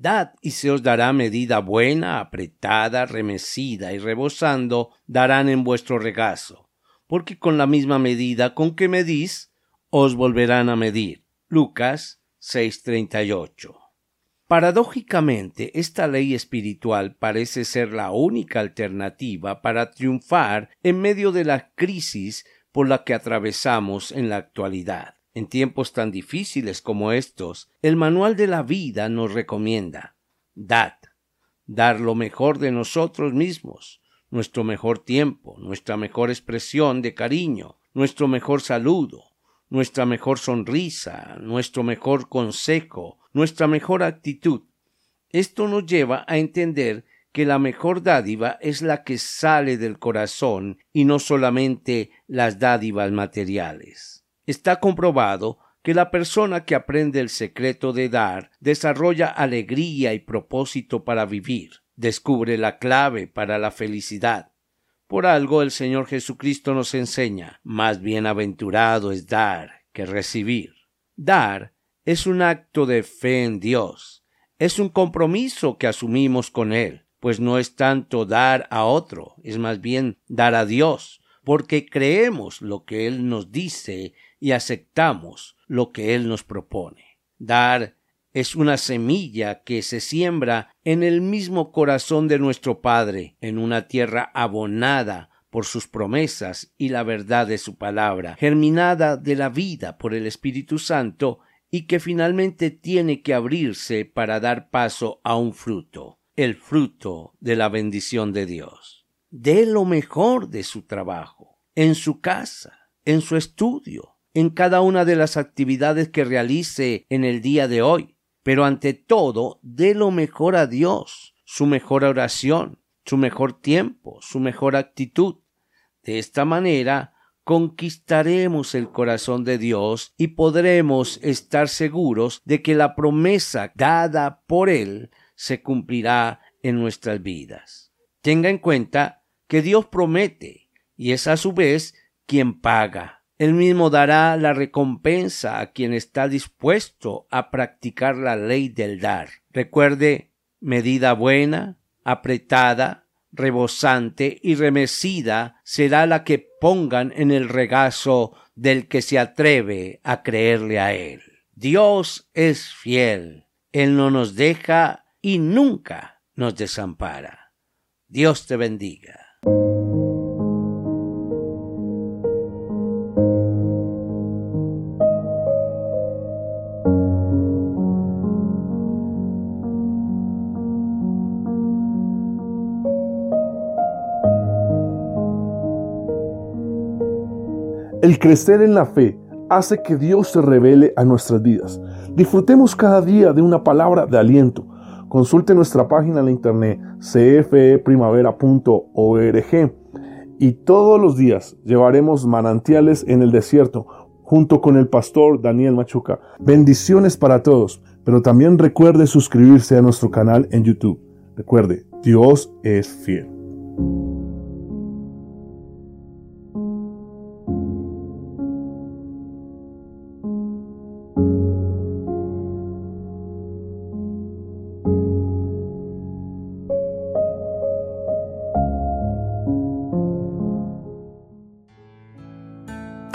Dad y se os dará medida buena, apretada, remecida y rebosando darán en vuestro regazo, porque con la misma medida con que medís, os volverán a medir. Lucas 6:38. Paradójicamente, esta ley espiritual parece ser la única alternativa para triunfar en medio de la crisis por la que atravesamos en la actualidad. En tiempos tan difíciles como estos, el manual de la vida nos recomienda dad, dar lo mejor de nosotros mismos, nuestro mejor tiempo, nuestra mejor expresión de cariño, nuestro mejor saludo, nuestra mejor sonrisa, nuestro mejor consejo, nuestra mejor actitud. Esto nos lleva a entender que la mejor dádiva es la que sale del corazón y no solamente las dádivas materiales. Está comprobado que la persona que aprende el secreto de dar desarrolla alegría y propósito para vivir, descubre la clave para la felicidad. Por algo el Señor Jesucristo nos enseña más bienaventurado es dar que recibir. Dar es un acto de fe en Dios, es un compromiso que asumimos con Él, pues no es tanto dar a otro, es más bien dar a Dios, porque creemos lo que Él nos dice y aceptamos lo que Él nos propone. Dar es una semilla que se siembra en el mismo corazón de nuestro Padre, en una tierra abonada por sus promesas y la verdad de su palabra, germinada de la vida por el Espíritu Santo y que finalmente tiene que abrirse para dar paso a un fruto, el fruto de la bendición de Dios. Dé lo mejor de su trabajo, en su casa, en su estudio, en cada una de las actividades que realice en el día de hoy. Pero ante todo, dé lo mejor a Dios, su mejor oración, su mejor tiempo, su mejor actitud. De esta manera, conquistaremos el corazón de Dios y podremos estar seguros de que la promesa dada por Él se cumplirá en nuestras vidas. Tenga en cuenta que Dios promete y es a su vez quien paga. Él mismo dará la recompensa a quien está dispuesto a practicar la ley del dar. Recuerde, medida buena, apretada, rebosante y remecida será la que pongan en el regazo del que se atreve a creerle a Él. Dios es fiel. Él no nos deja y nunca nos desampara. Dios te bendiga. El crecer en la fe hace que Dios se revele a nuestras vidas. Disfrutemos cada día de una palabra de aliento. Consulte nuestra página en internet cfeprimavera.org y todos los días llevaremos manantiales en el desierto junto con el pastor Daniel Machuca. Bendiciones para todos, pero también recuerde suscribirse a nuestro canal en YouTube. Recuerde, Dios es fiel.